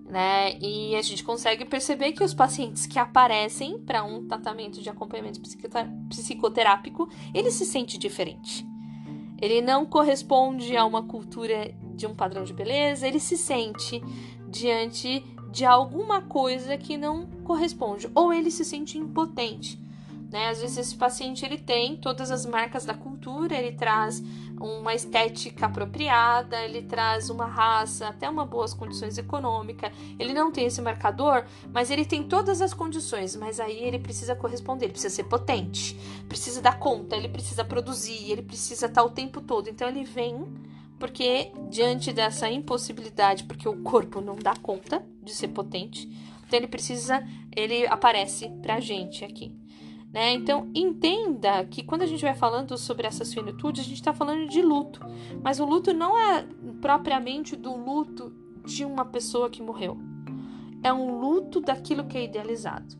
[SPEAKER 1] Né? E a gente consegue perceber que os pacientes que aparecem para um tratamento de acompanhamento psicoterápico, ele se sente diferente. Ele não corresponde a uma cultura de um padrão de beleza, ele se sente diante de alguma coisa que não corresponde, ou ele se sente impotente. Né? Às vezes esse paciente ele tem todas as marcas da cultura, ele traz uma estética apropriada, ele traz uma raça, até uma boas condições econômicas. Ele não tem esse marcador, mas ele tem todas as condições, mas aí ele precisa corresponder, ele precisa ser potente, precisa dar conta, ele precisa produzir, ele precisa estar o tempo todo. Então ele vem porque diante dessa impossibilidade, porque o corpo não dá conta de ser potente, então ele precisa, ele aparece pra gente aqui. Né? Então, entenda que quando a gente vai falando sobre essas finitudes, a gente está falando de luto. Mas o luto não é propriamente do luto de uma pessoa que morreu. É um luto daquilo que é idealizado.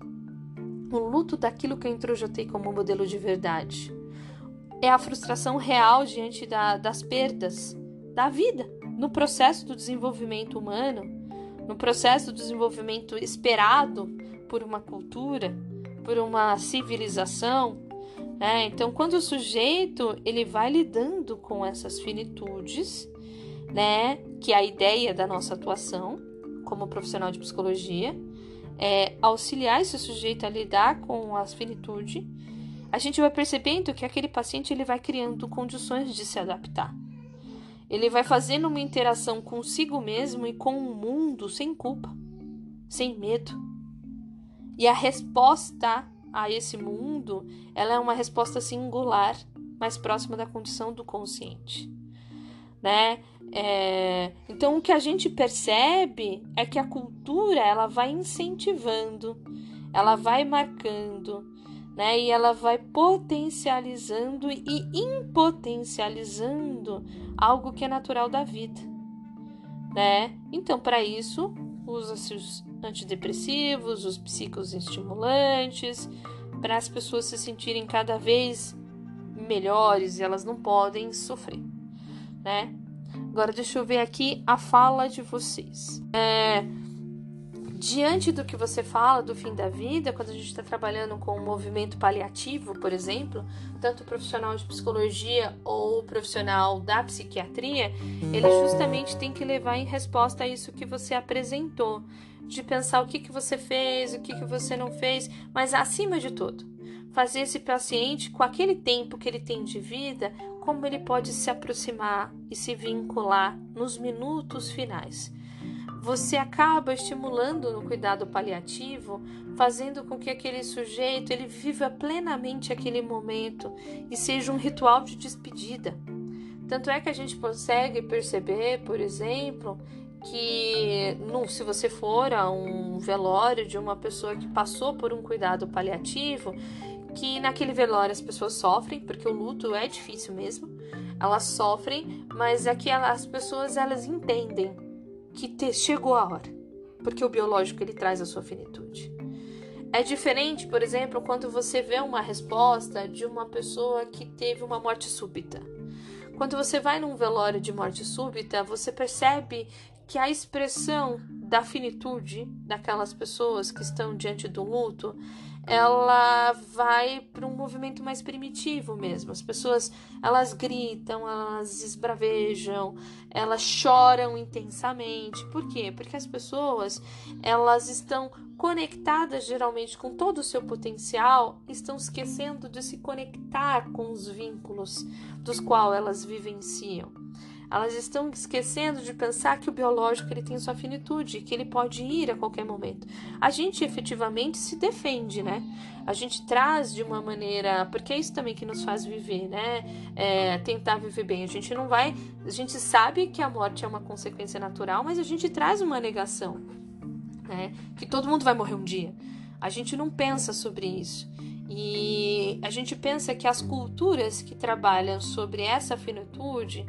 [SPEAKER 1] Um luto daquilo que eu introjetei como modelo de verdade. É a frustração real diante da, das perdas da vida, no processo do desenvolvimento humano, no processo do desenvolvimento esperado por uma cultura por uma civilização. Né? Então, quando o sujeito ele vai lidando com essas finitudes, né, que é a ideia da nossa atuação como profissional de psicologia, é auxiliar esse sujeito a lidar com as finitudes, a gente vai percebendo que aquele paciente ele vai criando condições de se adaptar. Ele vai fazendo uma interação consigo mesmo e com o mundo sem culpa, sem medo. E a resposta a esse mundo, ela é uma resposta singular, mais próxima da condição do consciente, né? É, então o que a gente percebe é que a cultura ela vai incentivando, ela vai marcando, né? E ela vai potencializando e impotencializando algo que é natural da vida, né? Então para isso usa-se os antidepressivos, os psicoestimulantes, para as pessoas se sentirem cada vez melhores e elas não podem sofrer, né? Agora deixa eu ver aqui a fala de vocês. É, diante do que você fala do fim da vida, quando a gente está trabalhando com um movimento paliativo, por exemplo, tanto o profissional de psicologia ou o profissional da psiquiatria, ele justamente tem que levar em resposta a isso que você apresentou, de pensar o que, que você fez, o que, que você não fez, mas acima de tudo, fazer esse paciente, com aquele tempo que ele tem de vida, como ele pode se aproximar e se vincular nos minutos finais. Você acaba estimulando no cuidado paliativo, fazendo com que aquele sujeito ele viva plenamente aquele momento e seja um ritual de despedida. Tanto é que a gente consegue perceber, por exemplo, que no, se você for a um velório de uma pessoa que passou por um cuidado paliativo, que naquele velório as pessoas sofrem, porque o luto é difícil mesmo, elas sofrem, mas é que as pessoas elas entendem que te, chegou a hora, porque o biológico ele traz a sua finitude. É diferente, por exemplo, quando você vê uma resposta de uma pessoa que teve uma morte súbita. Quando você vai num velório de morte súbita, você percebe que a expressão da finitude daquelas pessoas que estão diante do luto, ela vai para um movimento mais primitivo mesmo. As pessoas, elas gritam, elas esbravejam, elas choram intensamente. Por quê? Porque as pessoas, elas estão conectadas geralmente com todo o seu potencial, estão esquecendo de se conectar com os vínculos dos quais elas vivenciam. Elas estão esquecendo de pensar que o biológico ele tem sua finitude, que ele pode ir a qualquer momento. A gente efetivamente se defende, né? A gente traz de uma maneira, porque é isso também que nos faz viver, né? É, tentar viver bem. A gente não vai, a gente sabe que a morte é uma consequência natural, mas a gente traz uma negação, né? Que todo mundo vai morrer um dia. A gente não pensa sobre isso. E a gente pensa que as culturas que trabalham sobre essa finitude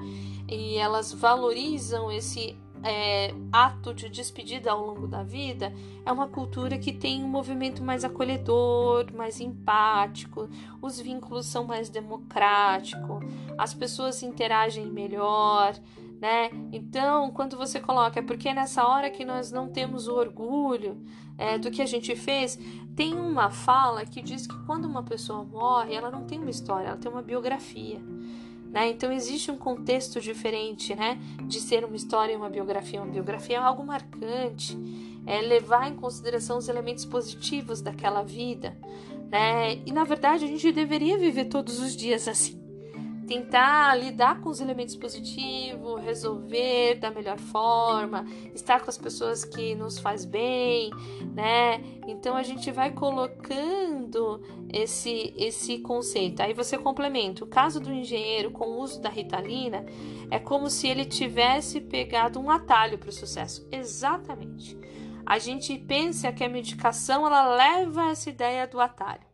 [SPEAKER 1] e elas valorizam esse é, ato de despedida ao longo da vida, é uma cultura que tem um movimento mais acolhedor, mais empático, os vínculos são mais democráticos, as pessoas interagem melhor, né? Então, quando você coloca, é porque nessa hora que nós não temos o orgulho é, do que a gente fez, tem uma fala que diz que quando uma pessoa morre, ela não tem uma história, ela tem uma biografia. Né? Então existe um contexto diferente, né? De ser uma história e uma biografia. Uma biografia é algo marcante, é levar em consideração os elementos positivos daquela vida, né? E na verdade a gente deveria viver todos os dias assim tentar lidar com os elementos positivos, resolver da melhor forma, estar com as pessoas que nos faz bem, né? Então a gente vai colocando esse esse conceito. Aí você complementa. O caso do engenheiro com o uso da Ritalina é como se ele tivesse pegado um atalho para o sucesso. Exatamente. A gente pensa que a medicação ela leva essa ideia do atalho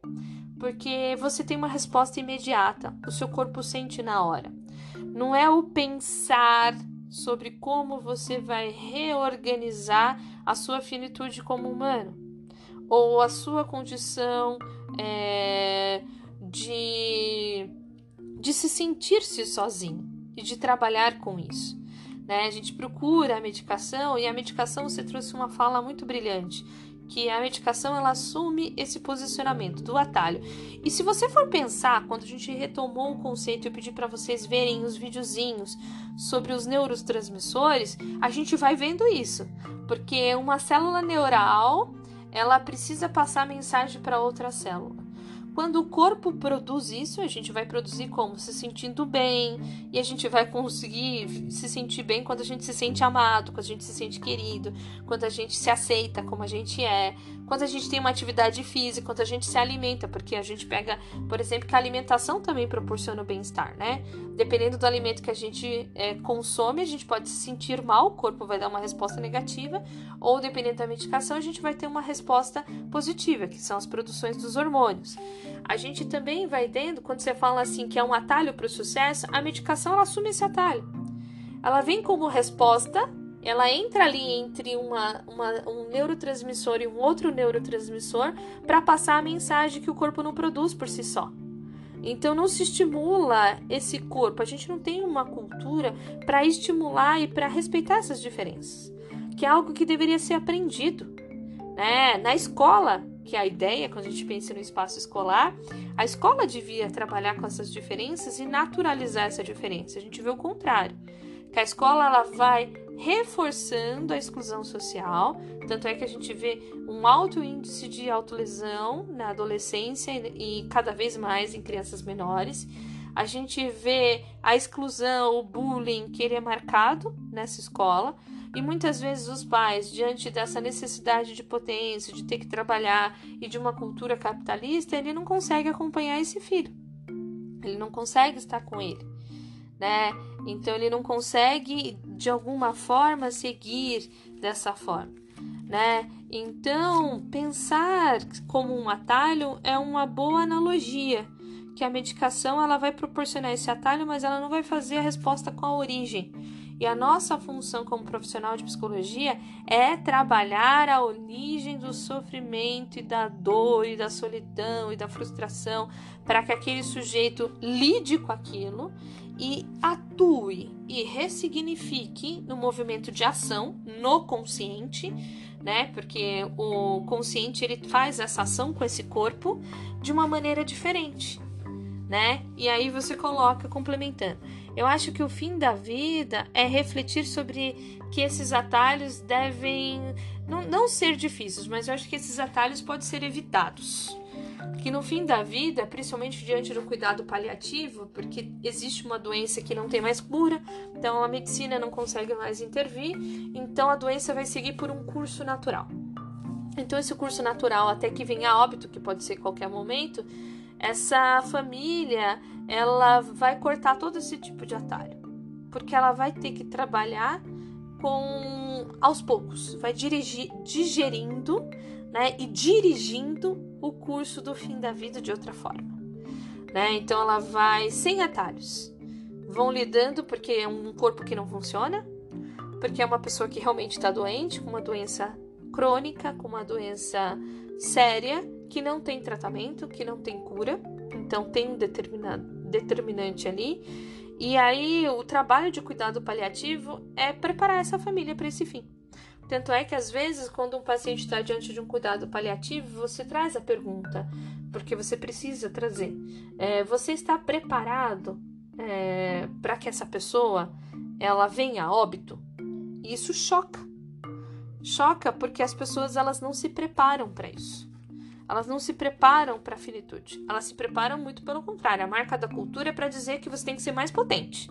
[SPEAKER 1] porque você tem uma resposta imediata, o seu corpo sente na hora. Não é o pensar sobre como você vai reorganizar a sua finitude como humano ou a sua condição é, de, de se sentir-se sozinho e de trabalhar com isso. Né? A gente procura a medicação e a medicação você trouxe uma fala muito brilhante que a medicação ela assume esse posicionamento do atalho. E se você for pensar, quando a gente retomou o conceito, eu pedi para vocês verem os videozinhos sobre os neurotransmissores, a gente vai vendo isso, porque uma célula neural ela precisa passar mensagem para outra célula. Quando o corpo produz isso, a gente vai produzir como? Se sentindo bem, e a gente vai conseguir se sentir bem quando a gente se sente amado, quando a gente se sente querido, quando a gente se aceita como a gente é, quando a gente tem uma atividade física, quando a gente se alimenta, porque a gente pega, por exemplo, que a alimentação também proporciona o bem-estar, né? Dependendo do alimento que a gente é, consome, a gente pode se sentir mal, o corpo vai dar uma resposta negativa, ou dependendo da medicação, a gente vai ter uma resposta positiva, que são as produções dos hormônios. A gente também vai tendo, quando você fala assim que é um atalho para o sucesso, a medicação ela assume esse atalho. Ela vem como resposta ela entra ali entre uma, uma, um neurotransmissor e um outro neurotransmissor para passar a mensagem que o corpo não produz por si só. Então não se estimula esse corpo. A gente não tem uma cultura para estimular e para respeitar essas diferenças, que é algo que deveria ser aprendido, né? Na escola, que é a ideia quando a gente pensa no espaço escolar, a escola devia trabalhar com essas diferenças e naturalizar essa diferença. A gente vê o contrário, que a escola ela vai reforçando a exclusão social, tanto é que a gente vê um alto índice de autolesão na adolescência e cada vez mais em crianças menores. A gente vê a exclusão, o bullying, que ele é marcado nessa escola, e muitas vezes os pais, diante dessa necessidade de potência, de ter que trabalhar e de uma cultura capitalista, ele não consegue acompanhar esse filho. Ele não consegue estar com ele, né? Então ele não consegue de alguma forma seguir dessa forma, né? Então, pensar como um atalho é uma boa analogia, que a medicação ela vai proporcionar esse atalho, mas ela não vai fazer a resposta com a origem. E a nossa função como profissional de psicologia é trabalhar a origem do sofrimento e da dor e da solidão e da frustração para que aquele sujeito lide com aquilo e atue e ressignifique no movimento de ação no consciente, né? Porque o consciente ele faz essa ação com esse corpo de uma maneira diferente, né? E aí você coloca complementando. Eu acho que o fim da vida é refletir sobre que esses atalhos devem não, não ser difíceis, mas eu acho que esses atalhos podem ser evitados que no fim da vida, principalmente diante do cuidado paliativo, porque existe uma doença que não tem mais cura, então a medicina não consegue mais intervir, então a doença vai seguir por um curso natural. Então esse curso natural até que venha óbito, que pode ser qualquer momento, essa família, ela vai cortar todo esse tipo de atalho, porque ela vai ter que trabalhar com aos poucos, vai dirigir digerindo, né, e dirigindo o curso do fim da vida de outra forma. Né? Então ela vai sem atalhos. Vão lidando porque é um corpo que não funciona, porque é uma pessoa que realmente está doente, com uma doença crônica, com uma doença séria, que não tem tratamento, que não tem cura, então tem um determinante ali. E aí o trabalho de cuidado paliativo é preparar essa família para esse fim. Tanto é que às vezes, quando um paciente está diante de um cuidado paliativo, você traz a pergunta, porque você precisa trazer. É, você está preparado é, para que essa pessoa ela venha a óbito? E isso choca. Choca porque as pessoas elas não se preparam para isso. Elas não se preparam para a finitude. Elas se preparam muito pelo contrário. A marca da cultura é para dizer que você tem que ser mais potente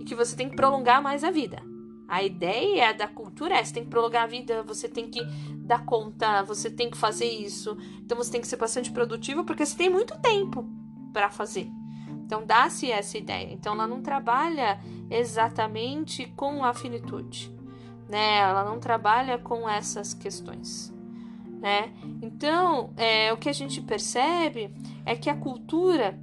[SPEAKER 1] e que você tem que prolongar mais a vida. A ideia da cultura é: você tem que prolongar a vida, você tem que dar conta, você tem que fazer isso. Então você tem que ser bastante produtivo porque você tem muito tempo para fazer. Então dá-se essa ideia. Então ela não trabalha exatamente com a finitude, né? Ela não trabalha com essas questões, né? Então é, o que a gente percebe é que a cultura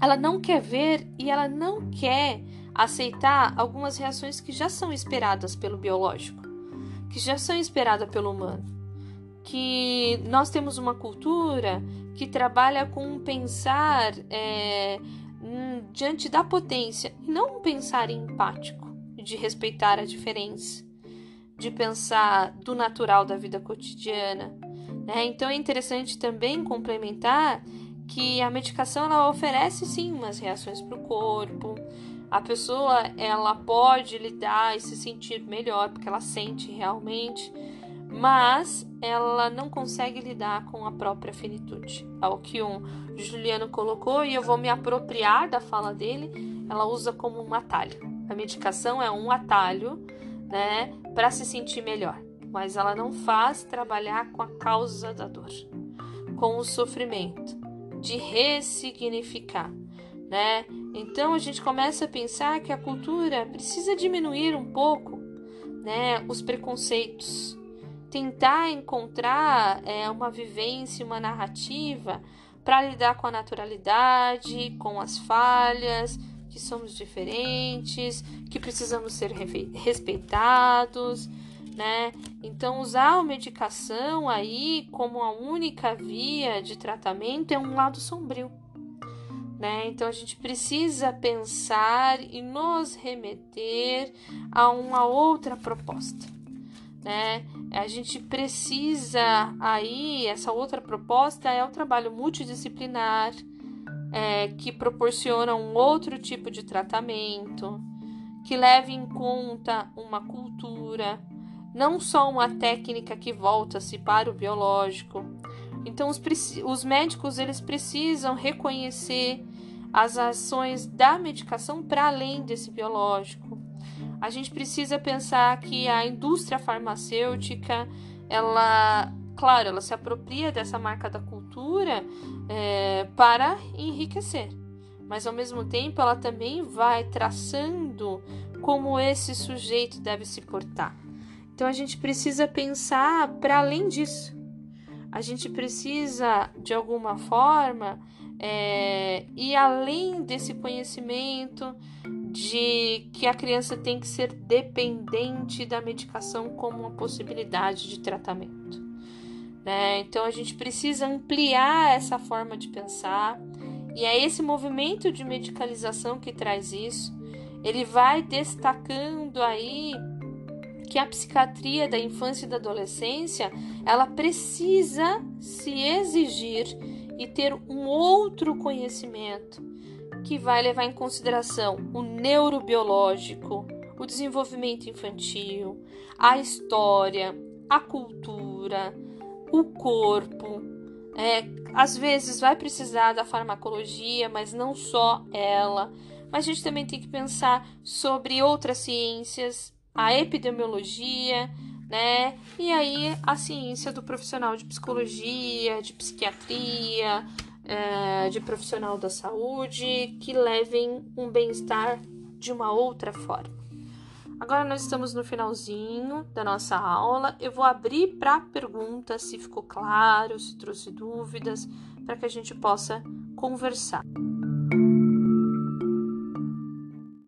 [SPEAKER 1] ela não quer ver e ela não quer aceitar algumas reações que já são esperadas pelo biológico, que já são esperadas pelo humano. Que nós temos uma cultura que trabalha com pensar é, hum, diante da potência, e não um pensar empático, de respeitar a diferença, de pensar do natural da vida cotidiana. Né? Então é interessante também complementar que a medicação ela oferece sim umas reações para o corpo. A pessoa ela pode lidar e se sentir melhor porque ela sente realmente, mas ela não consegue lidar com a própria finitude. É o que um Juliano colocou e eu vou me apropriar da fala dele. Ela usa como um atalho. A medicação é um atalho, né, para se sentir melhor, mas ela não faz trabalhar com a causa da dor, com o sofrimento, de ressignificar, né? Então a gente começa a pensar que a cultura precisa diminuir um pouco, né, os preconceitos, tentar encontrar é, uma vivência, uma narrativa para lidar com a naturalidade, com as falhas, que somos diferentes, que precisamos ser respeitados, né? Então usar a medicação aí como a única via de tratamento é um lado sombrio. Né? Então a gente precisa pensar e nos remeter a uma outra proposta né? A gente precisa aí, essa outra proposta é o trabalho multidisciplinar, é, que proporciona um outro tipo de tratamento, que leve em conta uma cultura, não só uma técnica que volta-se para o biológico. Então, os, os médicos eles precisam reconhecer as ações da medicação para além desse biológico a gente precisa pensar que a indústria farmacêutica, ela, claro, ela se apropria dessa marca da cultura é, para enriquecer, mas ao mesmo tempo ela também vai traçando como esse sujeito deve se portar. Então a gente precisa pensar para além disso. A gente precisa, de alguma forma, é, ir além desse conhecimento, de que a criança tem que ser dependente da medicação como uma possibilidade de tratamento. Né? Então a gente precisa ampliar essa forma de pensar e é esse movimento de medicalização que traz isso. Ele vai destacando aí que a psiquiatria da infância e da adolescência ela precisa se exigir e ter um outro conhecimento que vai levar em consideração o neurobiológico, o desenvolvimento infantil, a história, a cultura, o corpo. É, às vezes vai precisar da farmacologia, mas não só ela. Mas a gente também tem que pensar sobre outras ciências, a epidemiologia, né? E aí a ciência do profissional de psicologia, de psiquiatria, é, de profissional da saúde que levem um bem-estar de uma outra forma. Agora nós estamos no finalzinho da nossa aula. Eu vou abrir para perguntas, se ficou claro, se trouxe dúvidas, para que a gente possa conversar.